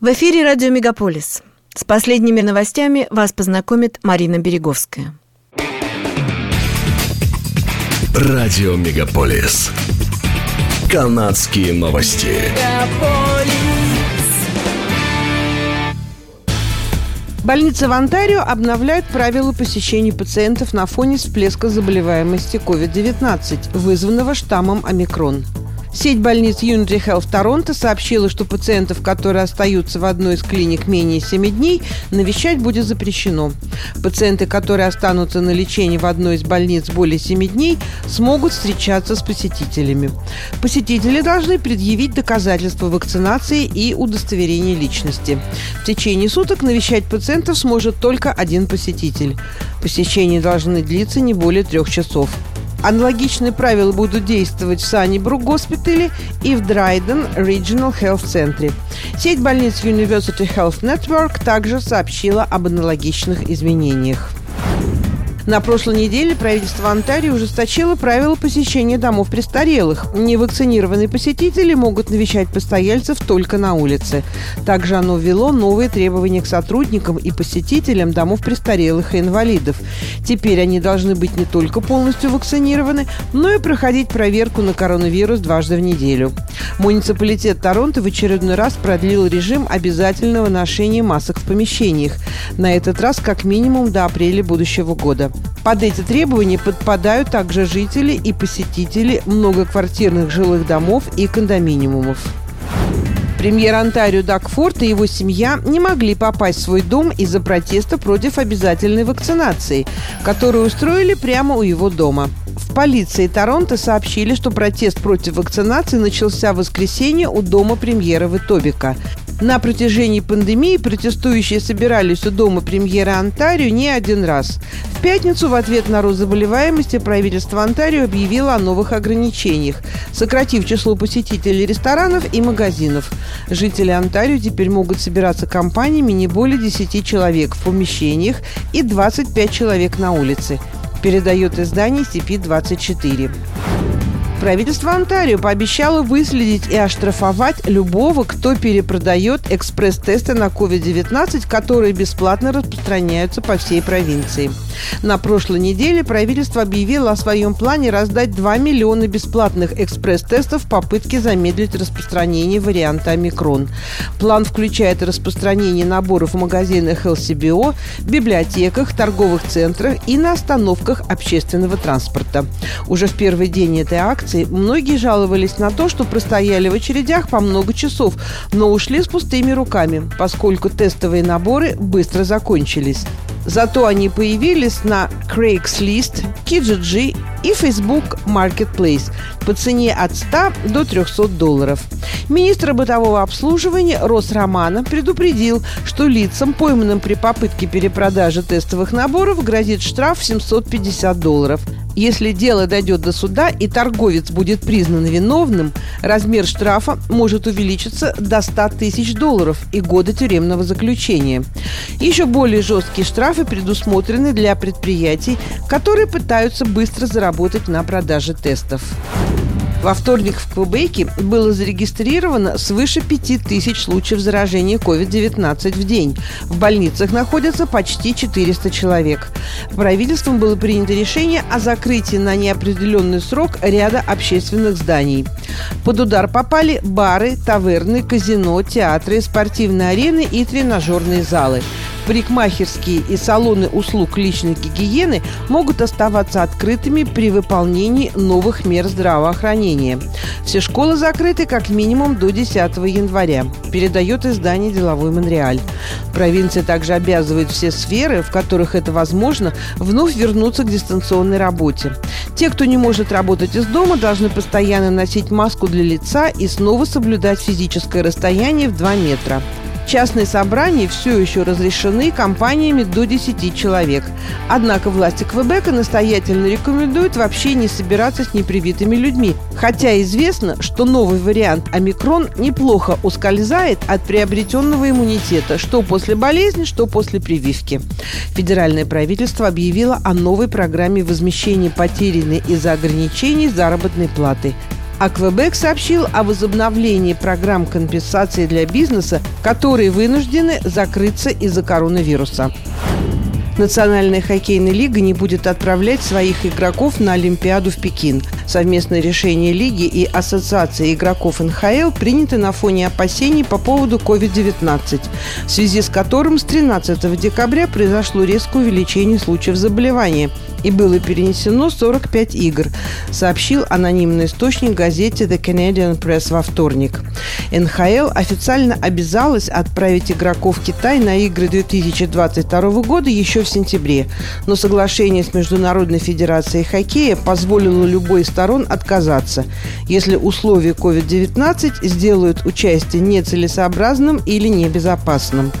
В эфире радио «Мегаполис». С последними новостями вас познакомит Марина Береговская. Радио «Мегаполис». Канадские новости. Больницы в Онтарио обновляют правила посещения пациентов на фоне всплеска заболеваемости COVID-19, вызванного штаммом омикрон. Сеть больниц Unity Health Торонто сообщила, что пациентов, которые остаются в одной из клиник менее 7 дней, навещать будет запрещено. Пациенты, которые останутся на лечении в одной из больниц более 7 дней, смогут встречаться с посетителями. Посетители должны предъявить доказательства вакцинации и удостоверение личности. В течение суток навещать пациентов сможет только один посетитель. Посещения должны длиться не более трех часов. Аналогичные правила будут действовать в Саннибрук госпитале и в Драйден Regional Health Центре. Сеть больниц University Health Network также сообщила об аналогичных изменениях. На прошлой неделе правительство Онтарио ужесточило правила посещения домов престарелых. Невакцинированные посетители могут навещать постояльцев только на улице. Также оно ввело новые требования к сотрудникам и посетителям домов престарелых и инвалидов. Теперь они должны быть не только полностью вакцинированы, но и проходить проверку на коронавирус дважды в неделю. Муниципалитет Торонто в очередной раз продлил режим обязательного ношения масок в помещениях. На этот раз как минимум до апреля будущего года. Под эти требования подпадают также жители и посетители многоквартирных жилых домов и кондоминиумов. Премьер Онтарио Даг Форд и его семья не могли попасть в свой дом из-за протеста против обязательной вакцинации, которую устроили прямо у его дома. В полиции Торонто сообщили, что протест против вакцинации начался в воскресенье у дома премьера Витобика. На протяжении пандемии протестующие собирались у дома премьера Онтарио не один раз. В пятницу в ответ на рост заболеваемости правительство Онтарио объявило о новых ограничениях, сократив число посетителей ресторанов и магазинов. Жители Онтарио теперь могут собираться компаниями не более 10 человек в помещениях и 25 человек на улице, передает издание CP24. Правительство Онтарио пообещало выследить и оштрафовать любого, кто перепродает экспресс-тесты на COVID-19, которые бесплатно распространяются по всей провинции. На прошлой неделе правительство объявило о своем плане раздать 2 миллиона бесплатных экспресс-тестов в попытке замедлить распространение варианта омикрон. План включает распространение наборов в магазинах LCBO, библиотеках, торговых центрах и на остановках общественного транспорта. Уже в первый день этой акции акции, многие жаловались на то, что простояли в очередях по много часов, но ушли с пустыми руками, поскольку тестовые наборы быстро закончились. Зато они появились на Craigslist, Kijiji и Facebook Marketplace по цене от 100 до 300 долларов. Министр бытового обслуживания Рос Романа предупредил, что лицам, пойманным при попытке перепродажи тестовых наборов, грозит штраф в 750 долларов. Если дело дойдет до суда и торговец будет признан виновным, размер штрафа может увеличиться до 100 тысяч долларов и года тюремного заключения. Еще более жесткие штрафы предусмотрены для предприятий, которые пытаются быстро заработать на продаже тестов. Во вторник в Квебеке было зарегистрировано свыше 5000 случаев заражения COVID-19 в день. В больницах находятся почти 400 человек. Правительством было принято решение о закрытии на неопределенный срок ряда общественных зданий. Под удар попали бары, таверны, казино, театры, спортивные арены и тренажерные залы парикмахерские и салоны услуг личной гигиены могут оставаться открытыми при выполнении новых мер здравоохранения. Все школы закрыты как минимум до 10 января, передает издание «Деловой Монреаль». Провинция также обязывает все сферы, в которых это возможно, вновь вернуться к дистанционной работе. Те, кто не может работать из дома, должны постоянно носить маску для лица и снова соблюдать физическое расстояние в 2 метра. Частные собрания все еще разрешены компаниями до 10 человек. Однако власти Квебека настоятельно рекомендуют вообще не собираться с непривитыми людьми. Хотя известно, что новый вариант омикрон неплохо ускользает от приобретенного иммунитета, что после болезни, что после прививки. Федеральное правительство объявило о новой программе возмещения потерянной из-за ограничений заработной платы. А Квебек сообщил о возобновлении программ компенсации для бизнеса, которые вынуждены закрыться из-за коронавируса. Национальная хоккейная лига не будет отправлять своих игроков на Олимпиаду в Пекин. Совместное решение лиги и Ассоциации игроков НХЛ принято на фоне опасений по поводу COVID-19, в связи с которым с 13 декабря произошло резкое увеличение случаев заболевания – и было перенесено 45 игр, сообщил анонимный источник газете The Canadian Press во вторник. НХЛ официально обязалась отправить игроков в Китай на игры 2022 года еще в сентябре, но соглашение с Международной Федерацией хоккея позволило любой из сторон отказаться, если условия COVID-19 сделают участие нецелесообразным или небезопасным.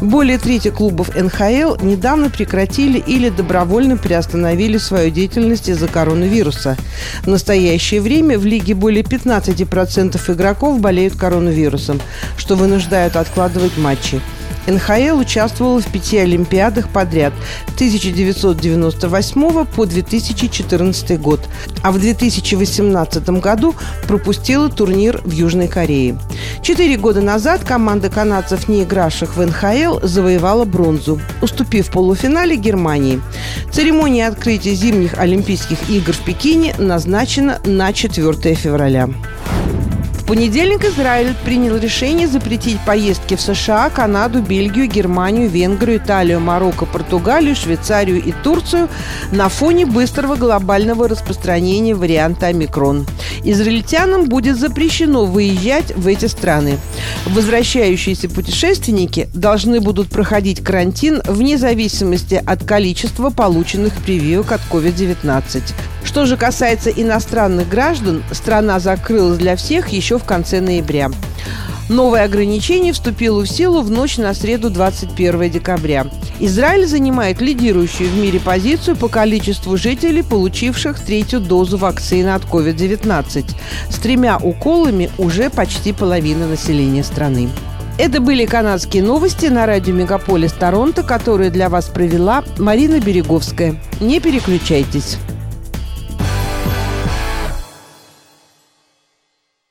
Более трети клубов НХЛ недавно прекратили или добровольно приостановили приостановили свою деятельность из-за коронавируса. В настоящее время в лиге более 15% игроков болеют коронавирусом, что вынуждает откладывать матчи. НХЛ участвовала в пяти Олимпиадах подряд с 1998 по 2014 год, а в 2018 году пропустила турнир в Южной Корее. Четыре года назад команда канадцев, не игравших в НХЛ, завоевала бронзу, уступив в полуфинале Германии. Церемония открытия зимних Олимпийских игр в Пекине назначена на 4 февраля понедельник Израиль принял решение запретить поездки в США, Канаду, Бельгию, Германию, Венгрию, Италию, Марокко, Португалию, Швейцарию и Турцию на фоне быстрого глобального распространения варианта омикрон. Израильтянам будет запрещено выезжать в эти страны. Возвращающиеся путешественники должны будут проходить карантин вне зависимости от количества полученных прививок от COVID-19. Что же касается иностранных граждан, страна закрылась для всех еще в конце ноября. Новое ограничение вступило в силу в ночь на среду 21 декабря. Израиль занимает лидирующую в мире позицию по количеству жителей, получивших третью дозу вакцины от COVID-19. С тремя уколами уже почти половина населения страны. Это были канадские новости на радио «Мегаполис Торонто», которые для вас провела Марина Береговская. Не переключайтесь.